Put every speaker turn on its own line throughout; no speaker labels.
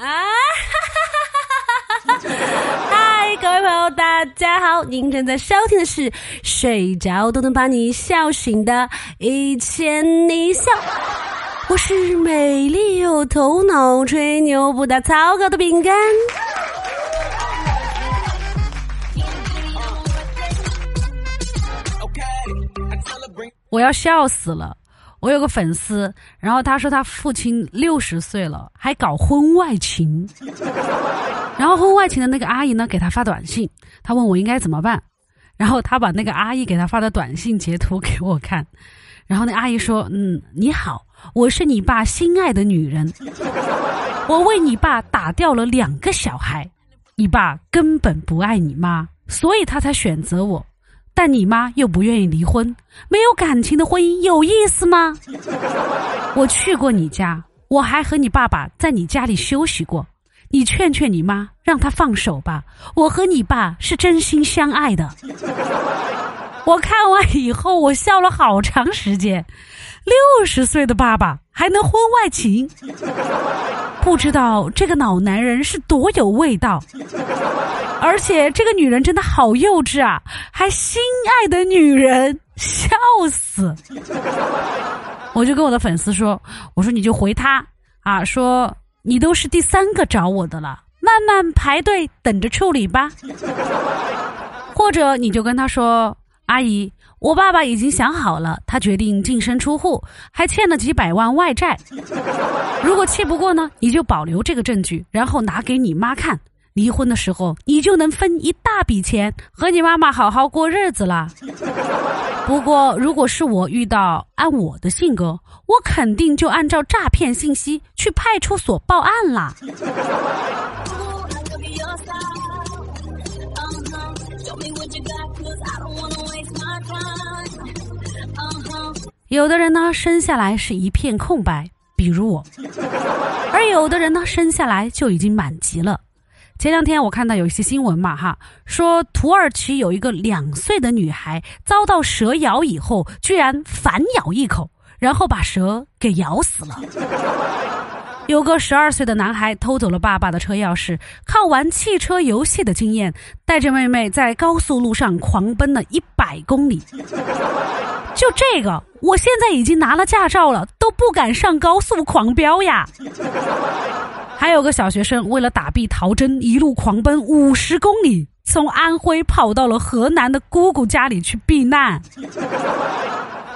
啊！嗨，各位朋友，大家好！您正在收听的是睡着都能把你笑醒的《一千你笑》，我是美丽有头脑、吹牛不打草稿的饼干。我要笑死了！我有个粉丝，然后他说他父亲六十岁了，还搞婚外情。然后婚外情的那个阿姨呢，给他发短信，他问我应该怎么办。然后他把那个阿姨给他发的短信截图给我看，然后那阿姨说：“嗯，你好，我是你爸心爱的女人，我为你爸打掉了两个小孩，你爸根本不爱你妈，所以他才选择我。”但你妈又不愿意离婚，没有感情的婚姻有意思吗？我去过你家，我还和你爸爸在你家里休息过。你劝劝你妈，让她放手吧。我和你爸是真心相爱的。我看完以后，我笑了好长时间。六十岁的爸爸还能婚外情？不知道这个老男人是多有味道。而且这个女人真的好幼稚啊，还心爱的女人，笑死！我就跟我的粉丝说：“我说你就回他啊，说你都是第三个找我的了，慢慢排队等着处理吧。或者你就跟他说，阿姨，我爸爸已经想好了，他决定净身出户，还欠了几百万外债。如果气不过呢，你就保留这个证据，然后拿给你妈看。”离婚的时候，你就能分一大笔钱，和你妈妈好好过日子了。不过，如果是我遇到，按我的性格，我肯定就按照诈骗信息去派出所报案啦。有的人呢，生下来是一片空白，比如我；而有的人呢，生下来就已经满级了。前两天我看到有一些新闻嘛，哈，说土耳其有一个两岁的女孩遭到蛇咬以后，居然反咬一口，然后把蛇给咬死了。有个十二岁的男孩偷走了爸爸的车钥匙，靠玩汽车游戏的经验，带着妹妹在高速路上狂奔了一百公里。就这个，我现在已经拿了驾照了，都不敢上高速狂飙呀。还有个小学生为了打避逃针，一路狂奔五十公里，从安徽跑到了河南的姑姑家里去避难。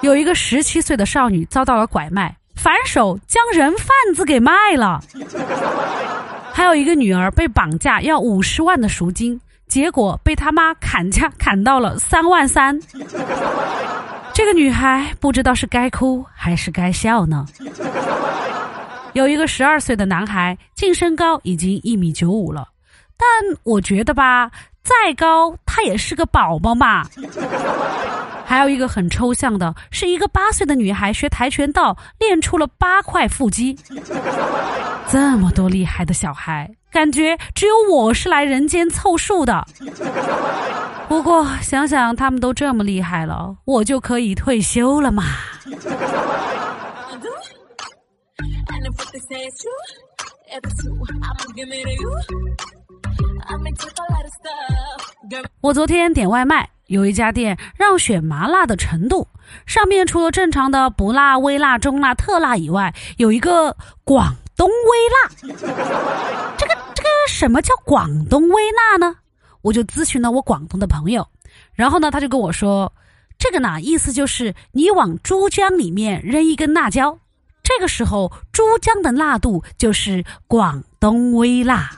有一个十七岁的少女遭到了拐卖，反手将人贩子给卖了。还有一个女儿被绑架要五十万的赎金，结果被他妈砍价砍到了三万三。这个女孩不知道是该哭还是该笑呢。有一个十二岁的男孩，净身高已经一米九五了，但我觉得吧，再高他也是个宝宝嘛。还有一个很抽象的，是一个八岁的女孩学跆拳道练出了八块腹肌。这么多厉害的小孩，感觉只有我是来人间凑数的。不过想想他们都这么厉害了，我就可以退休了嘛。我昨天点外卖，有一家店让选麻辣的程度，上面除了正常的不辣、微辣、中辣、特辣以外，有一个广东微辣。这个这个什么叫广东微辣呢？我就咨询了我广东的朋友，然后呢，他就跟我说，这个呢意思就是你往珠江里面扔一根辣椒。这个时候，珠江的辣度就是广东微辣。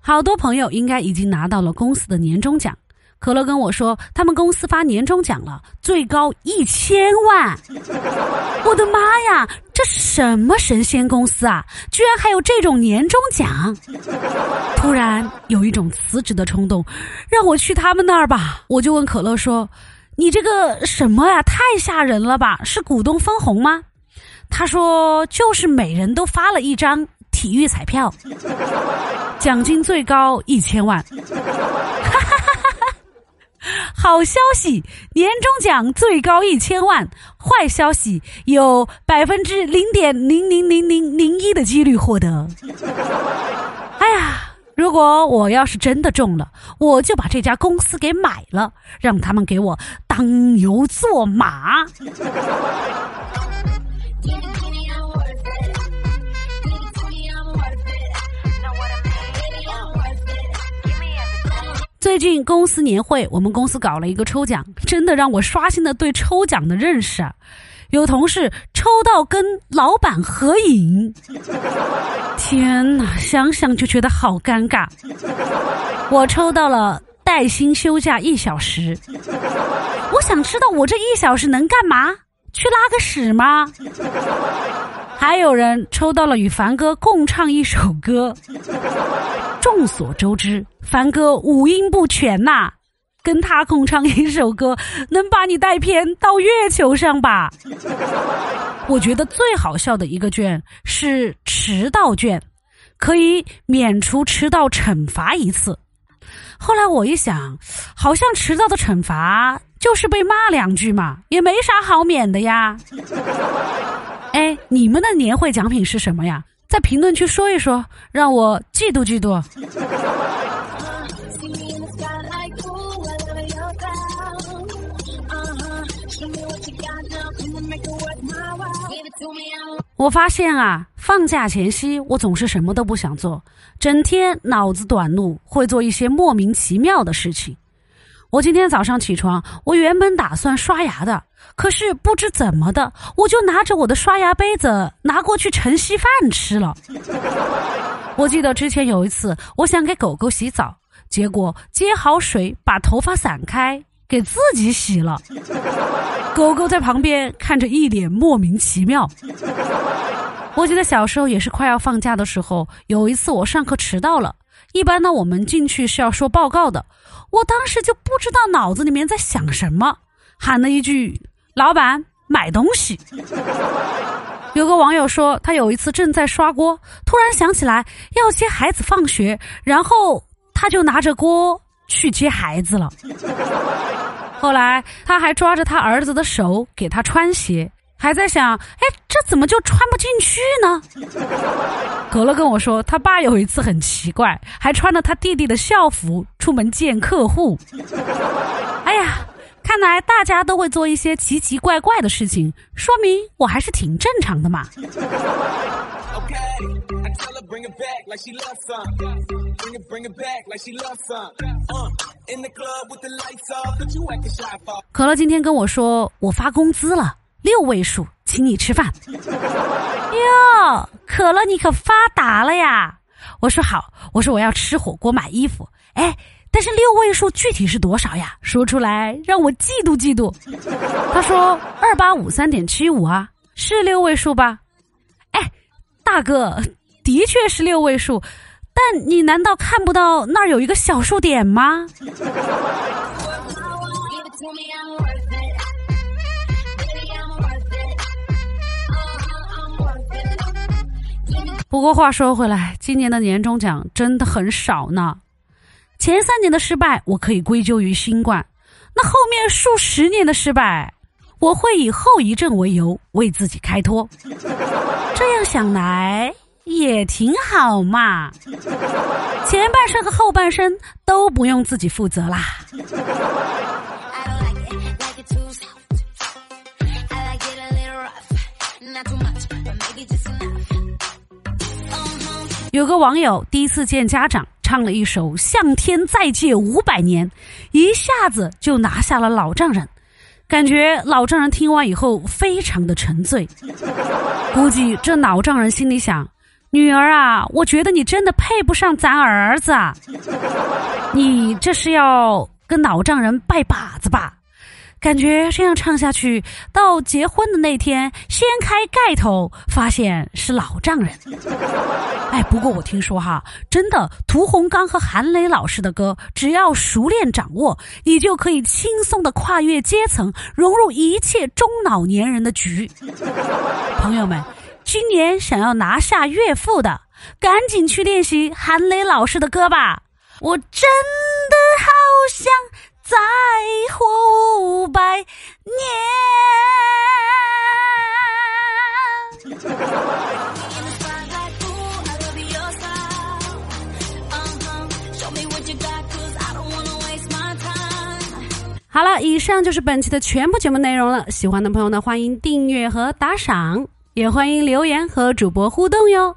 好多朋友应该已经拿到了公司的年终奖。可乐跟我说，他们公司发年终奖了，最高一千万！我的妈呀，这什么神仙公司啊？居然还有这种年终奖！突然有一种辞职的冲动，让我去他们那儿吧。我就问可乐说：“你这个什么呀？太吓人了吧？是股东分红吗？”他说：“就是每人都发了一张体育彩票，奖金最高一千万。”好消息，年终奖最高一千万；坏消息，有百分之零点零零零零零一的几率获得。哎呀，如果我要是真的中了，我就把这家公司给买了，让他们给我当牛做马。近公司年会，我们公司搞了一个抽奖，真的让我刷新了对抽奖的认识啊！有同事抽到跟老板合影，天哪，想想就觉得好尴尬。我抽到了带薪休假一小时，我想知道我这一小时能干嘛？去拉个屎吗？还有人抽到了与凡哥共唱一首歌。众所周知，凡哥五音不全呐，跟他共唱一首歌，能把你带偏到月球上吧？我觉得最好笑的一个卷是迟到卷，可以免除迟到惩罚一次。后来我一想，好像迟到的惩罚就是被骂两句嘛，也没啥好免的呀。哎，你们的年会奖品是什么呀？在评论区说一说，让我嫉妒嫉妒。我发现啊，放假前夕我总是什么都不想做，整天脑子短路，会做一些莫名其妙的事情。我今天早上起床，我原本打算刷牙的。可是不知怎么的，我就拿着我的刷牙杯子拿过去盛稀饭吃了。我记得之前有一次，我想给狗狗洗澡，结果接好水把头发散开，给自己洗了。狗狗在旁边看着一脸莫名其妙。我记得小时候也是快要放假的时候，有一次我上课迟到了，一般呢我们进去是要说报告的，我当时就不知道脑子里面在想什么，喊了一句。老板买东西。有个网友说，他有一次正在刷锅，突然想起来要接孩子放学，然后他就拿着锅去接孩子了。后来他还抓着他儿子的手给他穿鞋，还在想：哎，这怎么就穿不进去呢？可乐跟我说，他爸有一次很奇怪，还穿着他弟弟的校服出门见客户。哎呀！看来大家都会做一些奇奇怪怪的事情，说明我还是挺正常的嘛。可乐今天跟我说，我发工资了，六位数，请你吃饭。哟，可乐你可发达了呀！我说好，我说我要吃火锅买衣服，哎。但是六位数具体是多少呀？说出来让我嫉妒嫉妒。他说二八五三点七五啊，是六位数吧？哎，大哥，的确是六位数，但你难道看不到那儿有一个小数点吗？不过话说回来，今年的年终奖真的很少呢。前三年的失败，我可以归咎于新冠；那后面数十年的失败，我会以后遗症为由为自己开脱。这样想来也挺好嘛，前半生和后半生都不用自己负责啦。有个网友第一次见家长。唱了一首《向天再借五百年》，一下子就拿下了老丈人，感觉老丈人听完以后非常的沉醉。估计这老丈人心里想：女儿啊，我觉得你真的配不上咱儿子，啊，你这是要跟老丈人拜把子吧？感觉这样唱下去，到结婚的那天，掀开盖头，发现是老丈人。哎，不过我听说哈，真的，屠洪刚和韩磊老师的歌，只要熟练掌握，你就可以轻松的跨越阶层，融入一切中老年人的局。朋友们，今年想要拿下岳父的，赶紧去练习韩磊老师的歌吧！我真的好想。再活五百年。好了，以上就是本期的全部节目内容了。喜欢的朋友呢，欢迎订阅和打赏，也欢迎留言和主播互动哟。